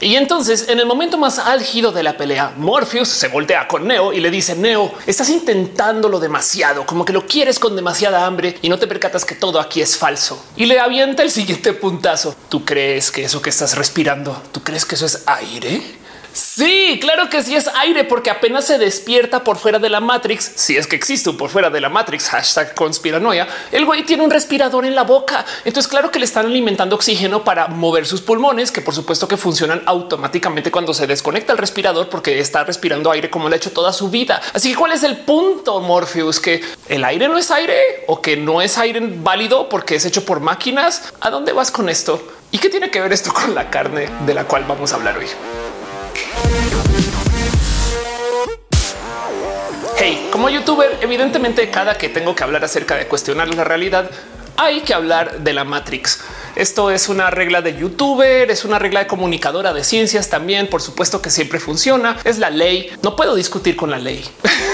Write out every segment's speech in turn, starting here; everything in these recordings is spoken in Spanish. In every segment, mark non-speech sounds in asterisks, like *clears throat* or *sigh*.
Y entonces, en el momento más álgido de la pelea, Morpheus se voltea con Neo y le dice, Neo, estás intentándolo demasiado, como que lo quieres con demasiada hambre y no te percatas que todo aquí es falso. Y le avienta el siguiente puntazo. ¿Tú crees que eso que estás respirando, tú crees que eso es aire? Sí, claro que sí es aire, porque apenas se despierta por fuera de la Matrix. Si es que existe un por fuera de la Matrix, hashtag conspiranoia. El güey tiene un respirador en la boca. Entonces, claro que le están alimentando oxígeno para mover sus pulmones, que por supuesto que funcionan automáticamente cuando se desconecta el respirador, porque está respirando aire como lo ha hecho toda su vida. Así que, ¿cuál es el punto, Morpheus? Que el aire no es aire o que no es aire válido porque es hecho por máquinas. ¿A dónde vas con esto? ¿Y qué tiene que ver esto con la carne de la cual vamos a hablar hoy? Hey, como youtuber, evidentemente cada que tengo que hablar acerca de cuestionar la realidad, hay que hablar de la Matrix. Esto es una regla de youtuber, es una regla de comunicadora de ciencias también. Por supuesto que siempre funciona. Es la ley. No puedo discutir con la ley.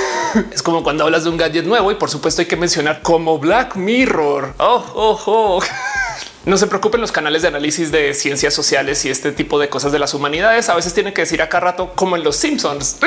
*laughs* es como cuando hablas de un gadget nuevo y por supuesto hay que mencionar como Black Mirror. Oh, oh, oh. No se preocupen los canales de análisis de ciencias sociales y este tipo de cosas de las humanidades. A veces tienen que decir acá rato como en los Simpsons.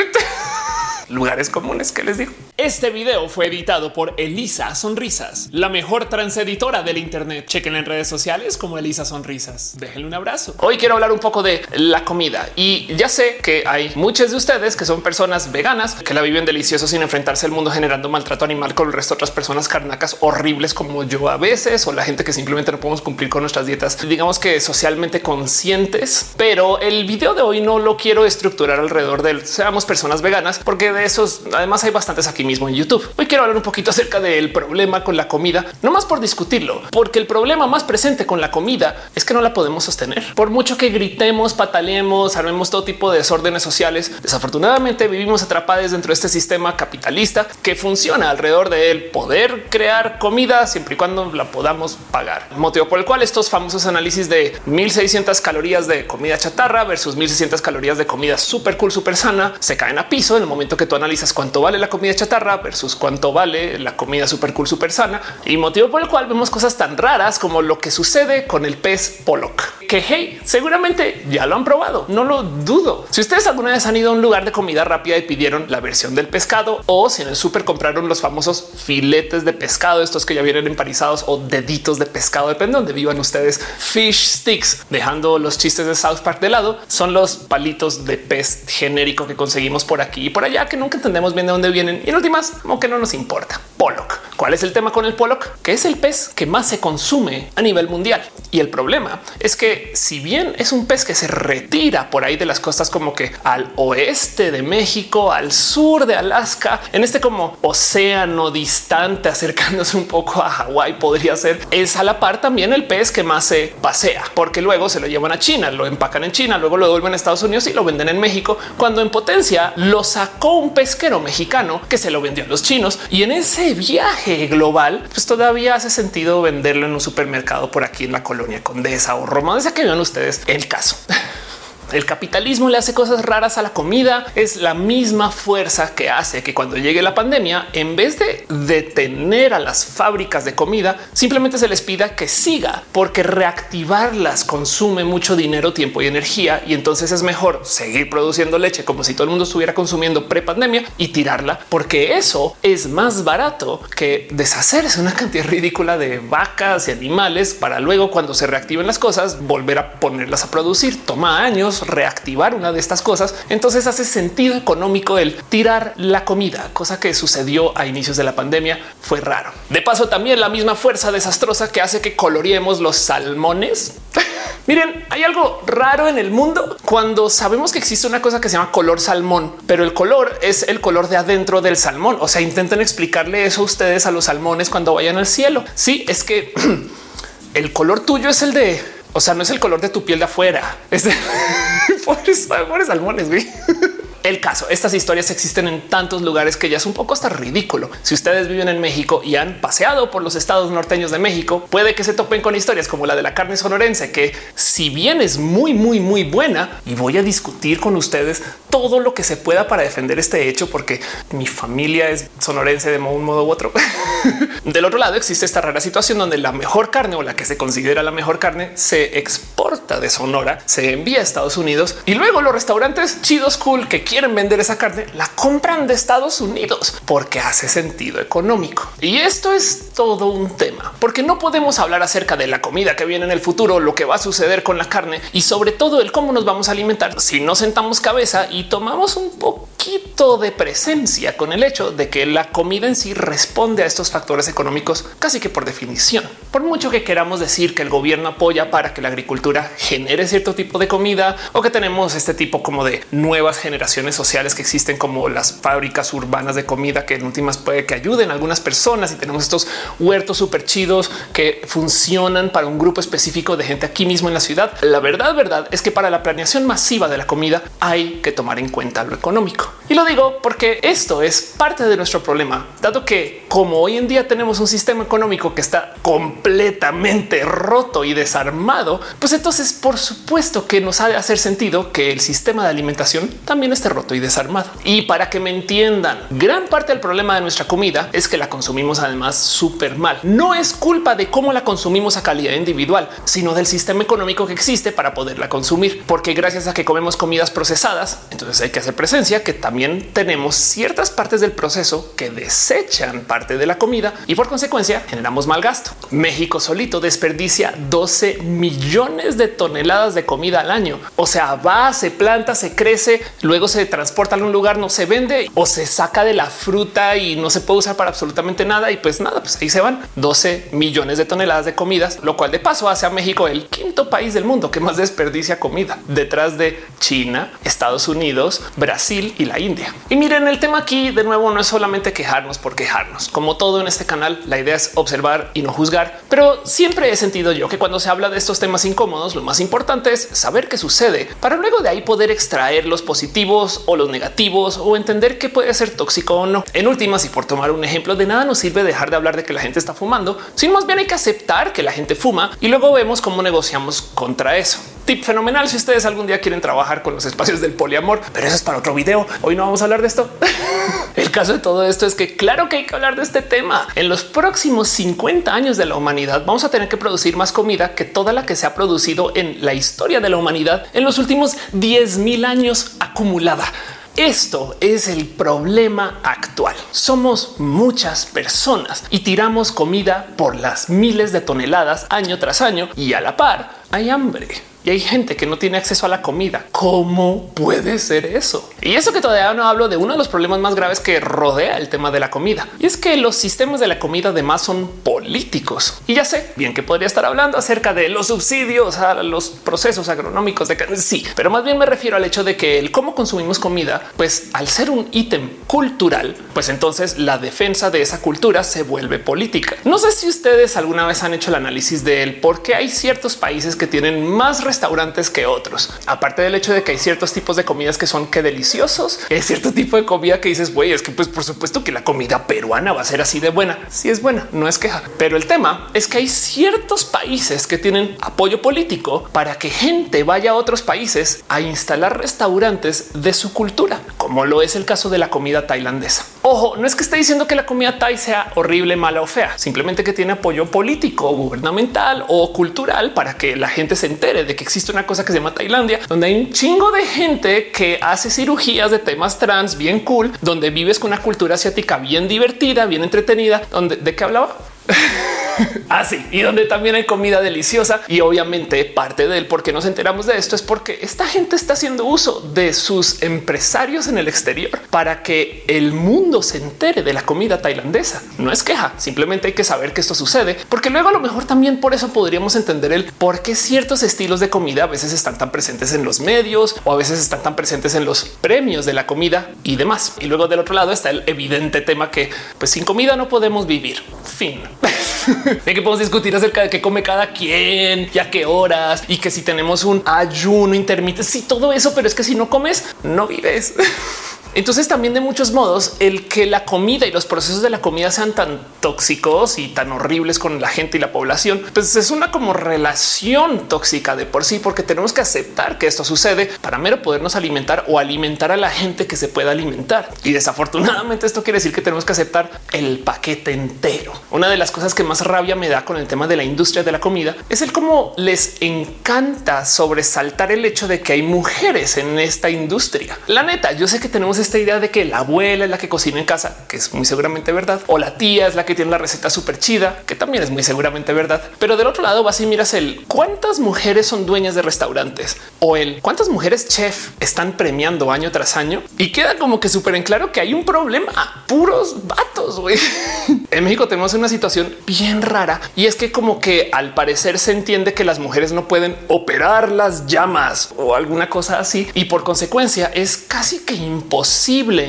*laughs* lugares comunes que les digo. Este video fue editado por Elisa Sonrisas, la mejor transeditora del Internet. Chequen en redes sociales como Elisa Sonrisas. Déjenle un abrazo. Hoy quiero hablar un poco de la comida y ya sé que hay muchos de ustedes que son personas veganas que la viven delicioso sin enfrentarse al mundo generando maltrato animal con el resto de otras personas carnacas horribles como yo a veces o la gente que simplemente no podemos cumplir con nuestras dietas, digamos que socialmente conscientes. Pero el video de hoy no lo quiero estructurar alrededor de seamos personas veganas porque de esos además hay bastantes aquí mismo en YouTube. Hoy quiero hablar un poquito acerca del problema con la comida, no más por discutirlo, porque el problema más presente con la comida es que no la podemos sostener. Por mucho que gritemos, pataleemos, armemos todo tipo de desórdenes sociales, desafortunadamente vivimos atrapados dentro de este sistema capitalista que funciona alrededor del poder crear comida siempre y cuando la podamos pagar. Motivo por el cual estos famosos análisis de 1600 calorías de comida chatarra versus 1600 calorías de comida súper cool, súper sana se caen a piso en el momento que tú analizas cuánto vale la comida chatarra versus cuánto vale la comida super cool, super sana y motivo por el cual vemos cosas tan raras como lo que sucede con el pez Pollock, que hey, seguramente ya lo han probado. No lo dudo. Si ustedes alguna vez han ido a un lugar de comida rápida y pidieron la versión del pescado o si en el súper compraron los famosos filetes de pescado, estos que ya vienen emparizados o deditos de pescado, depende de donde vivan ustedes, fish sticks, dejando los chistes de South Park de lado, son los palitos de pez genérico que conseguimos por aquí y por allá que nunca entendemos bien de dónde vienen. Y últimas, como que no nos importa. Pollock. ¿Cuál es el tema con el Pollock? Que es el pez que más se consume a nivel mundial. Y el problema es que si bien es un pez que se retira por ahí de las costas como que al oeste de México, al sur de Alaska, en este como océano distante acercándose un poco a Hawái podría ser, es a la par también el pez que más se pasea, porque luego se lo llevan a China, lo empacan en China, luego lo devuelven a Estados Unidos y lo venden en México, cuando en potencia lo sacó un pesquero mexicano que se lo vendió a los chinos y en ese viaje global, pues todavía hace sentido venderlo en un supermercado por aquí en la colonia Condesa o Roma, desde que vean ustedes el caso. *laughs* El capitalismo le hace cosas raras a la comida. Es la misma fuerza que hace que cuando llegue la pandemia, en vez de detener a las fábricas de comida, simplemente se les pida que siga, porque reactivarlas consume mucho dinero, tiempo y energía. Y entonces es mejor seguir produciendo leche como si todo el mundo estuviera consumiendo pre pandemia y tirarla, porque eso es más barato que deshacerse una cantidad ridícula de vacas y animales para luego cuando se reactiven las cosas volver a ponerlas a producir. Toma años reactivar una de estas cosas, entonces hace sentido económico el tirar la comida, cosa que sucedió a inicios de la pandemia. Fue raro. De paso, también la misma fuerza desastrosa que hace que coloreemos los salmones. *laughs* Miren, hay algo raro en el mundo cuando sabemos que existe una cosa que se llama color salmón, pero el color es el color de adentro del salmón. O sea, intenten explicarle eso a ustedes a los salmones cuando vayan al cielo. Sí, es que *clears throat* el color tuyo es el de o sea, no es el color de tu piel de afuera, es de *laughs* pobres, pobres salmones. Güey. El caso, estas historias existen en tantos lugares que ya es un poco hasta ridículo. Si ustedes viven en México y han paseado por los estados norteños de México, puede que se topen con historias como la de la carne sonorense, que si bien es muy, muy, muy buena y voy a discutir con ustedes todo lo que se pueda para defender este hecho, porque mi familia es sonorense de un modo u otro. *laughs* Del otro lado existe esta rara situación donde la mejor carne o la que se considera la mejor carne se exporta de Sonora, se envía a Estados Unidos y luego los restaurantes chidos cool que quieren vender esa carne la compran de Estados Unidos porque hace sentido económico. Y esto es todo un tema, porque no podemos hablar acerca de la comida que viene en el futuro, lo que va a suceder con la carne y sobre todo el cómo nos vamos a alimentar si no sentamos cabeza y tomamos un poquito de presencia con el hecho de que la comida en sí responde a estos factores económicos casi que por definición. Por mucho que queramos decir que el gobierno apoya para que la agricultura genere cierto tipo de comida o que tenemos este tipo como de nuevas generaciones sociales que existen como las fábricas urbanas de comida que en últimas puede que ayuden a algunas personas y tenemos estos huertos súper chidos que funcionan para un grupo específico de gente aquí mismo en la ciudad. La verdad, verdad es que para la planeación masiva de la comida hay que tomar en cuenta lo económico. Y lo digo porque esto es parte de nuestro problema, dado que como hoy en día tenemos un sistema económico que está completamente roto y desarmado, pues entonces por supuesto que nos ha de hacer sentido que el sistema de alimentación también esté roto y desarmado. Y para que me entiendan, gran parte del problema de nuestra comida es que la consumimos además súper mal. No es culpa de cómo la consumimos a calidad individual, sino del sistema económico que existe para poderla consumir, porque gracias a que comemos comidas procesadas, entonces hay que hacer presencia que también tenemos ciertas partes del proceso que desechan parte de la comida y por consecuencia generamos mal gasto. México solito desperdicia 12 millones de toneladas de comida al año. O sea, va, se planta, se crece, luego se transporta a un lugar, no se vende o se saca de la fruta y no se puede usar para absolutamente nada. Y pues nada, pues ahí se van 12 millones de toneladas de comidas, lo cual de paso hace a México el quinto país del mundo que más desperdicia comida detrás de China, Estados Unidos, Brasil y la India. Y miren, el tema aquí de nuevo no es solamente quejarnos por quejarnos. Como todo en este canal, la idea es observar y no juzgar, pero siempre he sentido yo que cuando se habla de estos temas incómodos, lo más importante es saber qué sucede para luego de ahí poder extraer los positivos o los negativos o entender qué puede ser tóxico o no. En últimas, y por tomar un ejemplo, de nada nos sirve dejar de hablar de que la gente está fumando, sino más bien hay que aceptar que la gente fuma y luego vemos cómo negociamos contra eso. Tip fenomenal si ustedes algún día quieren trabajar con los espacios del poliamor, pero eso es para otro video. Hoy no vamos a hablar de esto. *laughs* El caso de todo esto es que claro que hay que hablar de este tema. En los próximos 50 años de la humanidad vamos a tener que producir más comida que toda la que se ha producido en la historia de la humanidad en los últimos 10 mil años acumulada. Esto es el problema actual. Somos muchas personas y tiramos comida por las miles de toneladas año tras año y a la par hay hambre y hay gente que no tiene acceso a la comida. ¿Cómo puede ser eso? Y eso que todavía no hablo de uno de los problemas más graves que rodea el tema de la comida. Y es que los sistemas de la comida además son políticos. Y ya sé bien que podría estar hablando acerca de los subsidios a los procesos agronómicos de. Sí, pero más bien me refiero al hecho de que el cómo consumimos comida, pues al ser un ítem cultural, pues entonces la defensa de esa cultura se vuelve política. No sé si ustedes alguna vez han hecho el análisis de él, porque hay ciertos países que tienen más restaurantes que otros. Aparte del hecho de que hay ciertos tipos de comidas que son que deliciosos, es cierto tipo de comida que dices, güey, es que pues por supuesto que la comida peruana va a ser así de buena. Si es buena, no es queja. Pero el tema es que hay ciertos países que tienen apoyo político para que gente vaya a otros países a instalar restaurantes de su cultura, como lo es el caso de la comida tailandesa. Ojo, no es que esté diciendo que la comida thai sea horrible, mala o fea, simplemente que tiene apoyo político, gubernamental o cultural para que la gente se entere de que existe una cosa que se llama Tailandia, donde hay un chingo de gente que hace cirugías de temas trans bien cool, donde vives con una cultura asiática bien divertida, bien entretenida, donde de qué hablaba. *laughs* *laughs* Así y donde también hay comida deliciosa y obviamente parte del por qué nos enteramos de esto es porque esta gente está haciendo uso de sus empresarios en el exterior para que el mundo se entere de la comida tailandesa. No es queja, simplemente hay que saber que esto sucede, porque luego a lo mejor también por eso podríamos entender el por qué ciertos estilos de comida a veces están tan presentes en los medios o a veces están tan presentes en los premios de la comida y demás. Y luego del otro lado está el evidente tema que pues sin comida no podemos vivir. Fin. *laughs* *laughs* de que podemos discutir acerca de qué come cada quien y a qué horas y que si tenemos un ayuno intermitente, sí, todo eso, pero es que si no comes, no vives. *laughs* Entonces también de muchos modos el que la comida y los procesos de la comida sean tan tóxicos y tan horribles con la gente y la población, pues es una como relación tóxica de por sí, porque tenemos que aceptar que esto sucede para mero podernos alimentar o alimentar a la gente que se pueda alimentar. Y desafortunadamente esto quiere decir que tenemos que aceptar el paquete entero. Una de las cosas que más rabia me da con el tema de la industria de la comida es el cómo les encanta sobresaltar el hecho de que hay mujeres en esta industria. La neta, yo sé que tenemos esta idea de que la abuela es la que cocina en casa, que es muy seguramente verdad, o la tía es la que tiene la receta súper chida, que también es muy seguramente verdad. Pero del otro lado vas y miras el cuántas mujeres son dueñas de restaurantes o el cuántas mujeres chef están premiando año tras año y queda como que súper en claro que hay un problema. Puros vatos. güey. *laughs* en México tenemos una situación bien rara y es que como que al parecer se entiende que las mujeres no pueden operar las llamas o alguna cosa así y por consecuencia es casi que imposible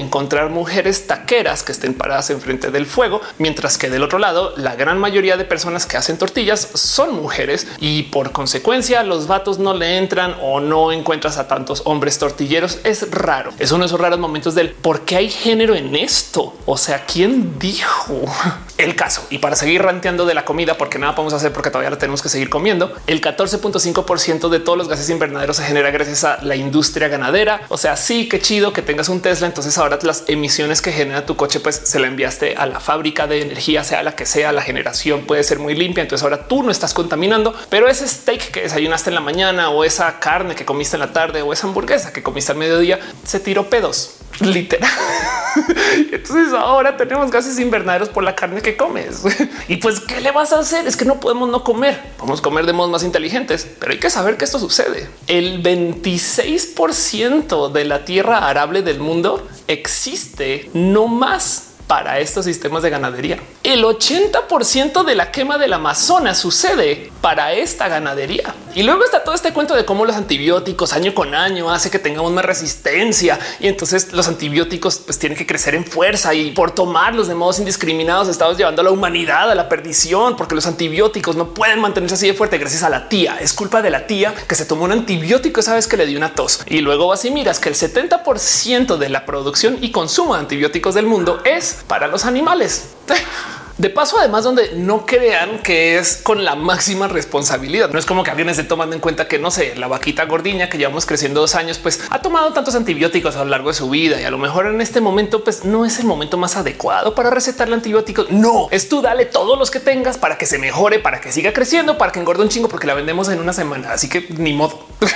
encontrar mujeres taqueras que estén paradas enfrente del fuego, mientras que del otro lado la gran mayoría de personas que hacen tortillas son mujeres y por consecuencia los vatos no le entran o no encuentras a tantos hombres tortilleros. Es raro. Es uno de esos raros momentos del por qué hay género en esto. O sea, ¿quién dijo *laughs* el caso? Y para seguir ranteando de la comida, porque nada podemos hacer porque todavía la tenemos que seguir comiendo, el 14.5% de todos los gases invernaderos se genera gracias a la industria ganadera. O sea, sí, qué chido que tengas un Tesla. Entonces ahora las emisiones que genera tu coche, pues se la enviaste a la fábrica de energía, sea la que sea, la generación puede ser muy limpia. Entonces ahora tú no estás contaminando, pero ese steak que desayunaste en la mañana o esa carne que comiste en la tarde o esa hamburguesa que comiste al mediodía se tiró pedos literal. *laughs* Entonces ahora tenemos gases invernaderos por la carne que comes. *laughs* Y pues, ¿qué le vas a hacer? Es que no podemos no comer. Podemos comer de modos más inteligentes, pero hay que saber que esto sucede. El 26% de la tierra arable del mundo existe no más para estos sistemas de ganadería. El 80% de la quema del Amazonas sucede para esta ganadería. Y luego está todo este cuento de cómo los antibióticos año con año hace que tengamos más resistencia y entonces los antibióticos pues tienen que crecer en fuerza y por tomarlos de modos indiscriminados estamos llevando a la humanidad a la perdición porque los antibióticos no pueden mantenerse así de fuerte gracias a la tía. Es culpa de la tía que se tomó un antibiótico esa vez que le dio una tos y luego vas y miras que el 70% de la producción y consumo de antibióticos del mundo es para los animales. De paso, además, donde no crean que es con la máxima responsabilidad. No es como que alguien esté tomando en cuenta que no sé, la vaquita gordiña que llevamos creciendo dos años, pues ha tomado tantos antibióticos a lo largo de su vida y a lo mejor en este momento, pues no es el momento más adecuado para recetarle antibióticos. No es tú, dale todos los que tengas para que se mejore, para que siga creciendo, para que engorde un chingo, porque la vendemos en una semana. Así que ni modo. *laughs*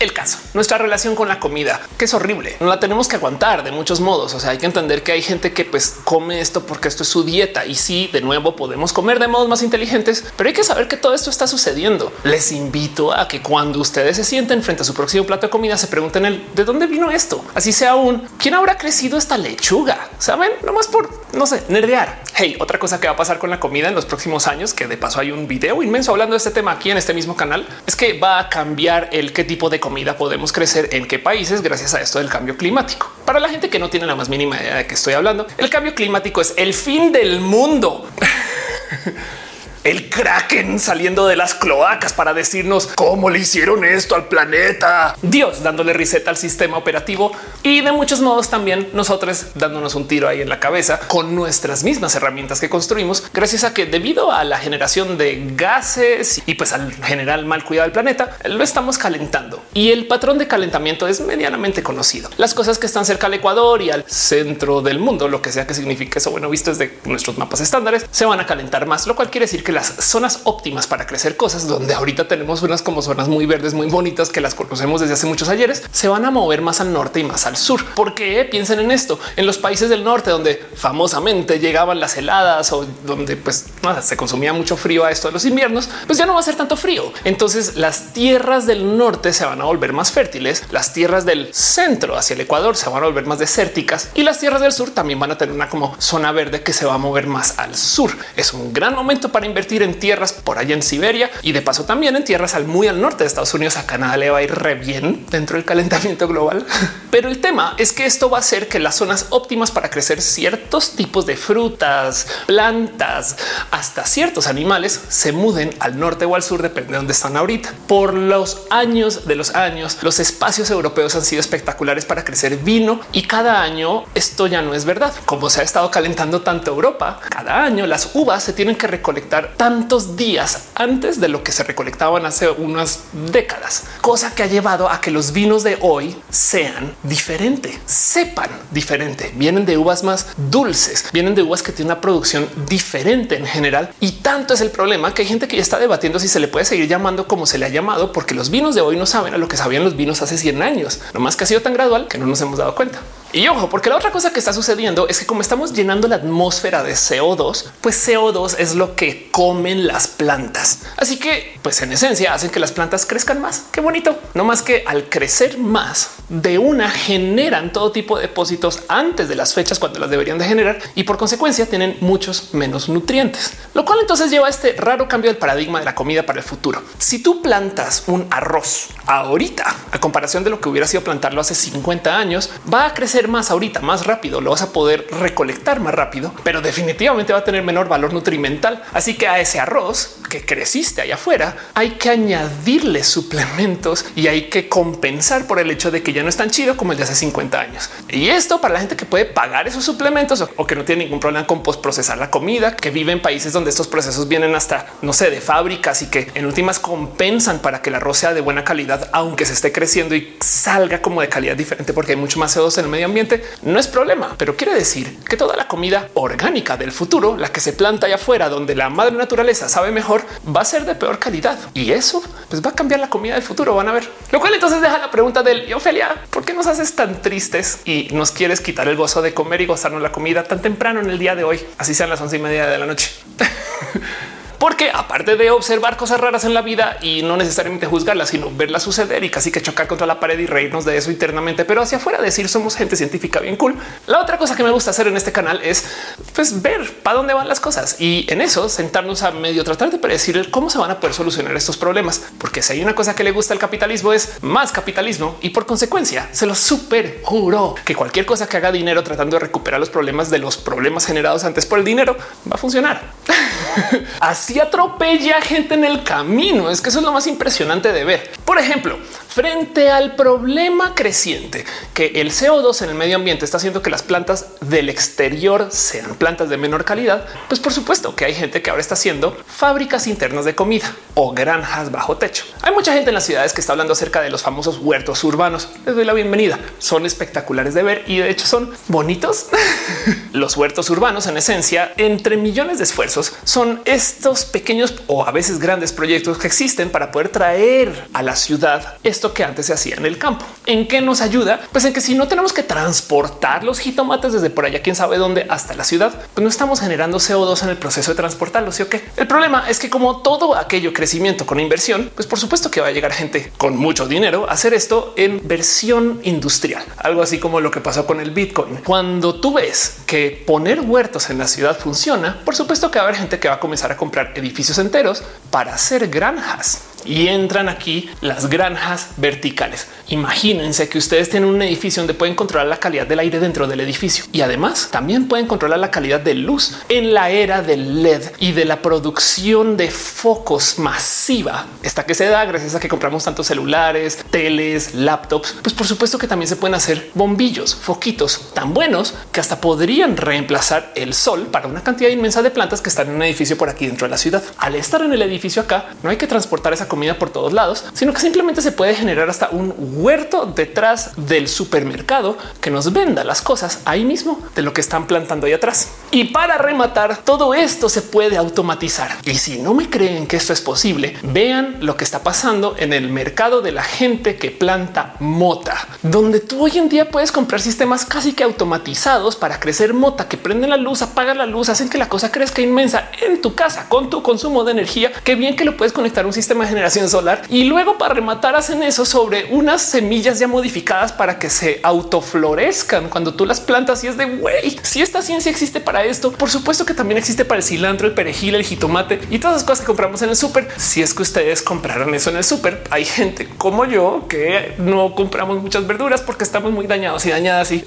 el caso, nuestra relación con la comida, que es horrible. No la tenemos que aguantar de muchos modos. O sea, hay que entender que hay gente que pues come esto porque esto es su dieta y sí, de nuevo podemos comer de modos más inteligentes, pero hay que saber que todo esto está sucediendo. Les invito a que cuando ustedes se sienten frente a su próximo plato de comida, se pregunten el de dónde vino esto. Así sea un quién habrá crecido esta lechuga. Saben, nomás por no sé, nerdear. Hey, otra cosa que va a pasar con la comida en los próximos años, que de paso hay un video inmenso hablando de este tema aquí en este mismo canal, es que va a cambiar el qué tipo de comida comida podemos crecer en qué países gracias a esto del cambio climático. Para la gente que no tiene la más mínima idea de qué estoy hablando, el cambio climático es el fin del mundo. *laughs* el kraken saliendo de las cloacas para decirnos cómo le hicieron esto al planeta. Dios dándole reset al sistema operativo y de muchos modos también nosotros dándonos un tiro ahí en la cabeza con nuestras mismas herramientas que construimos gracias a que debido a la generación de gases y pues al general mal cuidado del planeta lo estamos calentando y el patrón de calentamiento es medianamente conocido. Las cosas que están cerca al Ecuador y al centro del mundo, lo que sea que signifique eso, bueno, visto desde nuestros mapas estándares, se van a calentar más, lo cual quiere decir que las zonas óptimas para crecer cosas donde ahorita tenemos unas como zonas muy verdes, muy bonitas que las conocemos desde hace muchos ayeres, se van a mover más al norte y más al sur. Porque piensen en esto en los países del norte, donde famosamente llegaban las heladas o donde pues se consumía mucho frío a esto de los inviernos, pues ya no va a ser tanto frío. Entonces las tierras del norte se van a volver más fértiles, las tierras del centro hacia el Ecuador se van a volver más desérticas y las tierras del sur también van a tener una como zona verde que se va a mover más al sur. Es un gran momento para invertir invertir en tierras por allá en Siberia y de paso también en tierras al muy al norte de Estados Unidos. A Canadá le va a ir re bien dentro del calentamiento global. *laughs* Pero el tema es que esto va a hacer que las zonas óptimas para crecer ciertos tipos de frutas, plantas, hasta ciertos animales se muden al norte o al sur, depende de dónde están ahorita. Por los años de los años, los espacios europeos han sido espectaculares para crecer vino y cada año esto ya no es verdad. Como se ha estado calentando tanto Europa, cada año las uvas se tienen que recolectar tantos días antes de lo que se recolectaban hace unas décadas, cosa que ha llevado a que los vinos de hoy sean diferentes, sepan diferente, vienen de uvas más dulces, vienen de uvas que tienen una producción diferente en general. Y tanto es el problema que hay gente que ya está debatiendo si se le puede seguir llamando como se le ha llamado, porque los vinos de hoy no saben a lo que sabían los vinos hace 100 años, no más que ha sido tan gradual que no nos hemos dado cuenta. Y ojo, porque la otra cosa que está sucediendo es que como estamos llenando la atmósfera de CO2, pues CO2 es lo que comen las plantas. Así que, pues en esencia hacen que las plantas crezcan más. Qué bonito. No más que al crecer más de una generan todo tipo de depósitos antes de las fechas cuando las deberían de generar y por consecuencia tienen muchos menos nutrientes, lo cual entonces lleva a este raro cambio del paradigma de la comida para el futuro. Si tú plantas un arroz ahorita, a comparación de lo que hubiera sido plantarlo hace 50 años, va a crecer más ahorita, más rápido, lo vas a poder recolectar más rápido, pero definitivamente va a tener menor valor nutrimental. Así que a ese arroz que creciste allá afuera, hay que añadirle suplementos y hay que compensar por el hecho de que ya no es tan chido como el de hace 50 años. Y esto para la gente que puede pagar esos suplementos o que no tiene ningún problema con postprocesar la comida, que vive en países donde estos procesos vienen hasta, no sé, de fábricas y que en últimas compensan para que el arroz sea de buena calidad, aunque se esté creciendo y salga como de calidad diferente porque hay mucho más CO2 en el medio ambiente, no es problema. Pero quiere decir que toda la comida orgánica del futuro, la que se planta allá afuera, donde la madre naturaleza sabe mejor, va a ser de peor calidad. Y eso pues va a cambiar la comida del futuro, van a ver. Lo cual entonces deja la pregunta del, Ofelia, ¿por qué nos haces tan tristes y nos quieres quitar el gozo de comer y gozarnos la comida tan temprano en el día de hoy? Así sean las once y media de la noche. *laughs* porque aparte de observar cosas raras en la vida y no necesariamente juzgarlas, sino verlas suceder y casi que chocar contra la pared y reírnos de eso internamente, pero hacia afuera decir somos gente científica bien cool. La otra cosa que me gusta hacer en este canal es pues ver para dónde van las cosas y en eso sentarnos a medio tratar de predecir cómo se van a poder solucionar estos problemas, porque si hay una cosa que le gusta al capitalismo es más capitalismo y por consecuencia se lo super juro que cualquier cosa que haga dinero tratando de recuperar los problemas de los problemas generados antes por el dinero va a funcionar. *laughs* *laughs* Así atropella gente en el camino. Es que eso es lo más impresionante de ver. Por ejemplo, frente al problema creciente que el CO2 en el medio ambiente está haciendo que las plantas del exterior sean plantas de menor calidad, pues por supuesto que hay gente que ahora está haciendo fábricas internas de comida o granjas bajo techo. Hay mucha gente en las ciudades que está hablando acerca de los famosos huertos urbanos. Les doy la bienvenida. Son espectaculares de ver y de hecho son bonitos. *laughs* los huertos urbanos en esencia, entre millones de esfuerzos, son estos pequeños o a veces grandes proyectos que existen para poder traer a la ciudad esto que antes se hacía en el campo. ¿En qué nos ayuda? Pues en que si no tenemos que transportar los jitomates desde por allá, quién sabe dónde hasta la ciudad, pues no estamos generando CO2 en el proceso de transportarlos. ¿sí o qué? El problema es que como todo aquello crecimiento con inversión, pues por supuesto que va a llegar gente con mucho dinero a hacer esto en versión industrial, algo así como lo que pasó con el Bitcoin. Cuando tú ves que poner huertos en la ciudad funciona, por supuesto que va a haber gente que va a comenzar a comprar edificios enteros para hacer granjas y entran aquí las granjas verticales. Imagínense que ustedes tienen un edificio donde pueden controlar la calidad del aire dentro del edificio y además también pueden controlar la calidad de luz en la era del LED y de la producción de focos masiva. Esta que se da gracias a que compramos tantos celulares, teles, laptops. Pues por supuesto que también se pueden hacer bombillos, foquitos tan buenos que hasta podrían reemplazar el sol para una cantidad inmensa de plantas que están en un edificio por aquí dentro de la ciudad. Al estar en el edificio acá, no hay que transportar esa comida por todos lados, sino que simplemente se puede generar hasta un huerto detrás del supermercado que nos venda las cosas ahí mismo de lo que están plantando ahí atrás. Y para rematar, todo esto se puede automatizar. Y si no me creen que esto es posible, vean lo que está pasando en el mercado de la gente que planta mota, donde tú hoy en día puedes comprar sistemas casi que automatizados para crecer mota que prenden la luz, apagan la luz, hacen que la cosa crezca inmensa en tu casa con tu consumo de energía. Qué bien que lo puedes conectar a un sistema de generación solar y luego para rematar hacen eso sobre unas semillas ya modificadas para que se autoflorezcan cuando tú las plantas y es de güey. Si esta ciencia existe para esto. Por supuesto que también existe para el cilantro, el perejil, el jitomate y todas las cosas que compramos en el súper. Si es que ustedes compraron eso en el súper, hay gente como yo que no compramos muchas verduras porque estamos muy dañados y dañadas y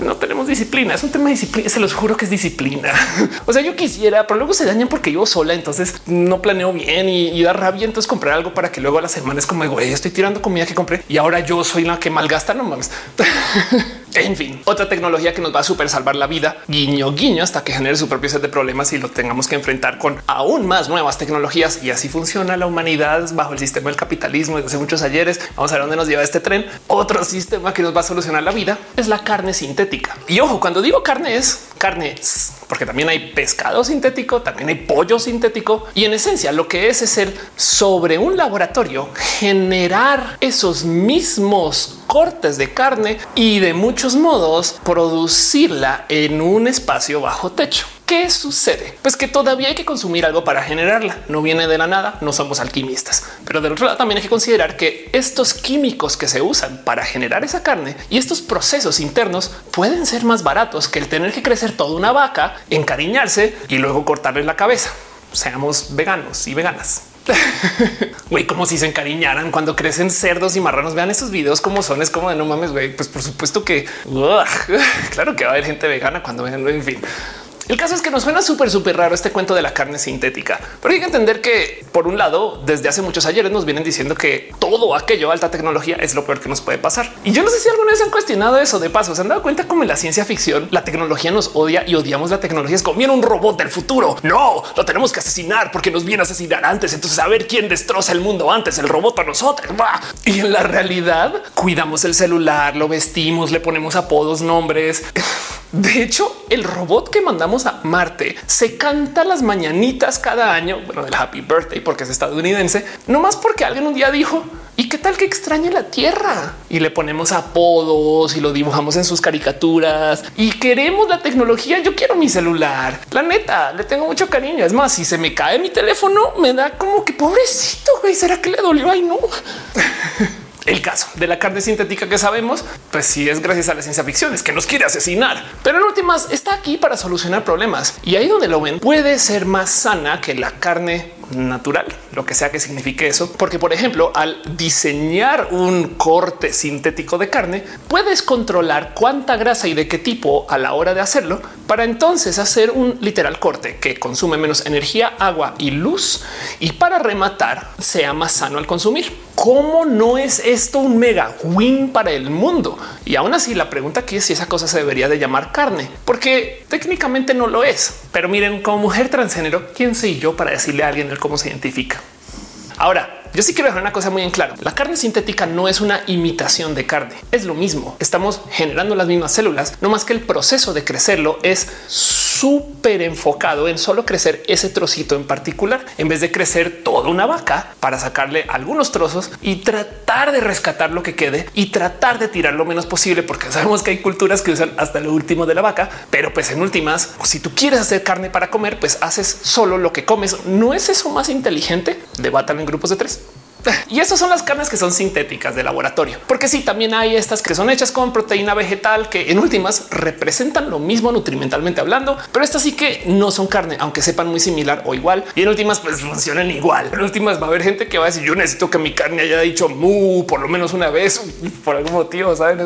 no tenemos disciplina. Es un tema de disciplina. Se los juro que es disciplina. *laughs* o sea, yo quisiera, pero luego se dañan porque vivo sola. Entonces no planeo bien y, da rabia. Entonces comprar algo para que luego a la semana es como güey, estoy tirando comida que compré y ahora yo soy la que malgasta. No mames. *laughs* En fin, otra tecnología que nos va a super salvar la vida, guiño, guiño, hasta que genere su propio set de problemas y lo tengamos que enfrentar con aún más nuevas tecnologías. Y así funciona la humanidad bajo el sistema del capitalismo desde hace muchos ayeres. Vamos a ver dónde nos lleva este tren. Otro sistema que nos va a solucionar la vida es la carne sintética. Y ojo, cuando digo carne es carne, porque también hay pescado sintético, también hay pollo sintético. Y en esencia lo que es es el sobre un laboratorio generar esos mismos cortes de carne y de muchos modos producirla en un espacio bajo techo. ¿Qué sucede? Pues que todavía hay que consumir algo para generarla. No viene de la nada, no somos alquimistas. Pero del otro lado también hay que considerar que estos químicos que se usan para generar esa carne y estos procesos internos pueden ser más baratos que el tener que crecer toda una vaca, encariñarse y luego cortarle la cabeza. Seamos veganos y veganas. *laughs* Güey, como si se encariñaran cuando crecen cerdos y marranos. Vean esos videos como son. Es como de no mames, güey. Pues por supuesto que *laughs* claro que va a haber gente vegana cuando vean. En fin, el caso es que nos suena súper, súper raro este cuento de la carne sintética, pero hay que entender que por un lado, desde hace muchos ayeres nos vienen diciendo que todo aquello alta tecnología es lo peor que nos puede pasar. Y yo no sé si alguna vez han cuestionado eso de paso. Se han dado cuenta como en la ciencia ficción la tecnología nos odia y odiamos la tecnología. Es como un robot del futuro. No lo tenemos que asesinar porque nos viene a asesinar antes. Entonces a ver quién destroza el mundo antes, el robot a nosotros. Y en la realidad cuidamos el celular, lo vestimos, le ponemos apodos, nombres. De hecho, el robot que mandamos a Marte se canta las mañanitas cada año, bueno, del Happy Birthday porque es estadounidense, no más porque alguien un día dijo, ¿y qué tal que extrañe la Tierra? Y le ponemos apodos y lo dibujamos en sus caricaturas y queremos la tecnología. Yo quiero mi celular. La neta, le tengo mucho cariño. Es más, si se me cae mi teléfono, me da como que pobrecito, güey, ¿será que le dolió? Ay, no. *laughs* El caso de la carne sintética que sabemos, pues sí es gracias a la ciencia ficción, es que nos quiere asesinar, pero en últimas está aquí para solucionar problemas. Y ahí donde lo ven puede ser más sana que la carne natural, lo que sea que signifique eso, porque por ejemplo, al diseñar un corte sintético de carne, puedes controlar cuánta grasa y de qué tipo a la hora de hacerlo, para entonces hacer un literal corte que consume menos energía, agua y luz y para rematar sea más sano al consumir. ¿Cómo no es esto un mega win para el mundo? Y aún así la pregunta aquí es si esa cosa se debería de llamar carne, porque técnicamente no lo es. Pero miren, como mujer transgénero, ¿quién soy yo para decirle a alguien cómo se identifica? Ahora, yo sí quiero dejar una cosa muy en claro. La carne sintética no es una imitación de carne. Es lo mismo. Estamos generando las mismas células, no más que el proceso de crecerlo es súper enfocado en solo crecer ese trocito en particular, en vez de crecer toda una vaca para sacarle algunos trozos y tratar de rescatar lo que quede y tratar de tirar lo menos posible, porque *laughs* sabemos que hay culturas que usan hasta lo último de la vaca, pero pues en últimas, si tú quieres hacer carne para comer, pues haces solo lo que comes. ¿No es eso más inteligente? Debatan en grupos de tres. Y esas son las carnes que son sintéticas de laboratorio, porque sí, también hay estas que son hechas con proteína vegetal que en últimas representan lo mismo nutrimentalmente hablando, pero estas sí que no son carne, aunque sepan muy similar o igual. Y en últimas, pues funcionan igual. En últimas va a haber gente que va a decir yo necesito que mi carne haya dicho mu por lo menos una vez *laughs* por algún motivo. Saben?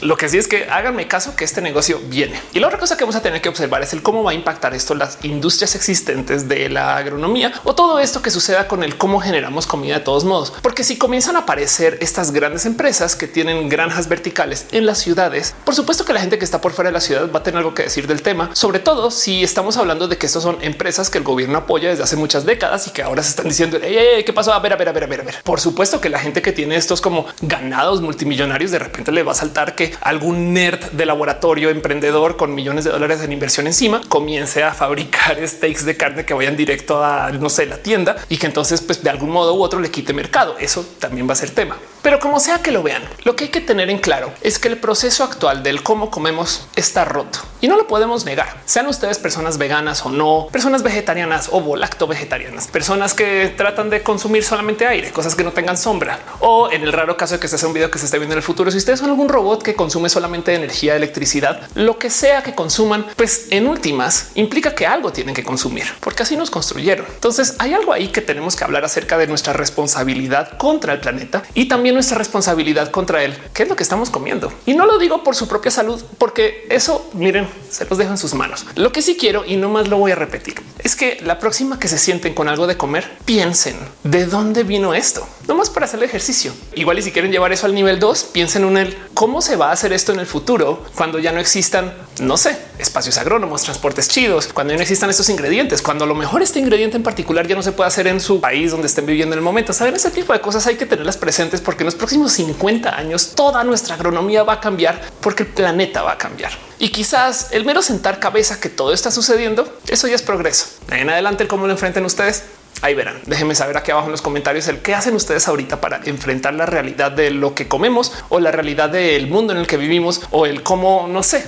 Lo que sí es que háganme caso que este negocio viene. Y la otra cosa que vamos a tener que observar es el cómo va a impactar esto las industrias existentes de la agronomía o todo esto que suceda con el cómo generamos comida de todos modos, porque si comienzan a aparecer estas grandes empresas que tienen granjas verticales en las ciudades, por supuesto que la gente que está por fuera de la ciudad va a tener algo que decir del tema, sobre todo si estamos hablando de que estos son empresas que el gobierno apoya desde hace muchas décadas y que ahora se están diciendo qué pasó. A ver, a ver, a ver, a ver, a ver. Por supuesto que la gente que tiene estos como ganados multimillonarios de repente le va a saltar que algún nerd de laboratorio emprendedor con millones de dólares en inversión encima comience a fabricar *laughs* steaks de carne que vayan directo a no sé la tienda y que entonces pues de algún modo u otro le quite mercado. Eso también va a ser tema. Pero como sea que lo vean, lo que hay que tener en claro es que el proceso actual del cómo comemos está roto y no lo podemos negar. Sean ustedes personas veganas o no, personas vegetarianas o volacto vegetarianas, personas que tratan de consumir solamente aire, cosas que no tengan sombra o en el raro caso de que se hace un video que se esté viendo en el futuro. Si ustedes son algún robot que consume solamente energía, electricidad, lo que sea que consuman, pues en últimas implica que algo tienen que consumir, porque así nos construyeron. Entonces hay algo ahí que tenemos que hablar acerca de nuestra responsabilidad contra el planeta y también nuestra responsabilidad contra él, que es lo que estamos comiendo. Y no lo digo por su propia salud, porque eso, miren, se los dejo en sus manos. Lo que sí quiero, y no más lo voy a repetir, es que la próxima que se sienten con algo de comer, piensen de dónde vino esto, no más para hacer el ejercicio. Igual y si quieren llevar eso al nivel 2, piensen en el cómo se va a hacer esto en el futuro cuando ya no existan, no sé, espacios agrónomos, transportes chidos, cuando ya no existan estos ingredientes, cuando a lo mejor este ingrediente en particular ya no se puede hacer en su país donde estén viviendo en el momento. Saben ese tipo de cosas hay que tenerlas presentes porque en los próximos 50 años toda nuestra agronomía va a cambiar porque el planeta va a cambiar. Y quizás el mero sentar cabeza que todo está sucediendo, eso ya es progreso. En adelante, cómo lo enfrenten ustedes. Ahí verán. Déjenme saber aquí abajo en los comentarios el qué hacen ustedes ahorita para enfrentar la realidad de lo que comemos o la realidad del mundo en el que vivimos o el cómo no sé.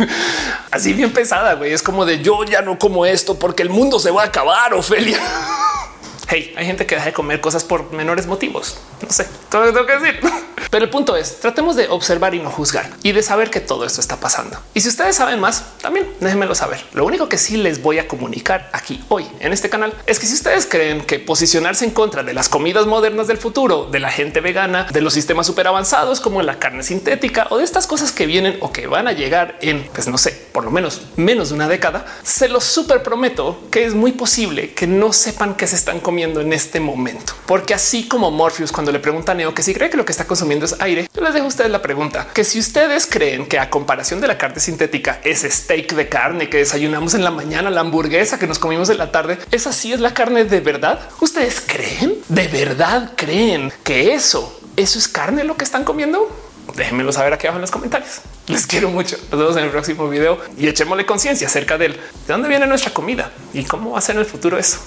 *laughs* Así bien pesada, güey. Es como de yo ya no como esto porque el mundo se va a acabar, Ofelia. Hey, hay gente que deja de comer cosas por menores motivos. *laughs* No sé, todo lo tengo que decir. *laughs* Pero el punto es, tratemos de observar y no juzgar y de saber que todo esto está pasando. Y si ustedes saben más, también déjenmelo saber. Lo único que sí les voy a comunicar aquí hoy en este canal es que si ustedes creen que posicionarse en contra de las comidas modernas del futuro, de la gente vegana, de los sistemas súper avanzados como la carne sintética o de estas cosas que vienen o que van a llegar en, pues no sé, por lo menos menos de una década, se los súper prometo que es muy posible que no sepan qué se están comiendo en este momento. Porque así como Morpheus cuando le pregunta a Neo que si cree que lo que está consumiendo es aire, yo les dejo a ustedes la pregunta que si ustedes creen que a comparación de la carne sintética, ese steak de carne que desayunamos en la mañana, la hamburguesa que nos comimos en la tarde, esa sí es la carne de verdad. ¿Ustedes creen? ¿De verdad creen que eso, eso es carne lo que están comiendo? Déjenmelo saber aquí abajo en los comentarios. Les quiero mucho. Nos vemos en el próximo video y echémosle conciencia acerca de dónde viene nuestra comida y cómo va a ser en el futuro eso.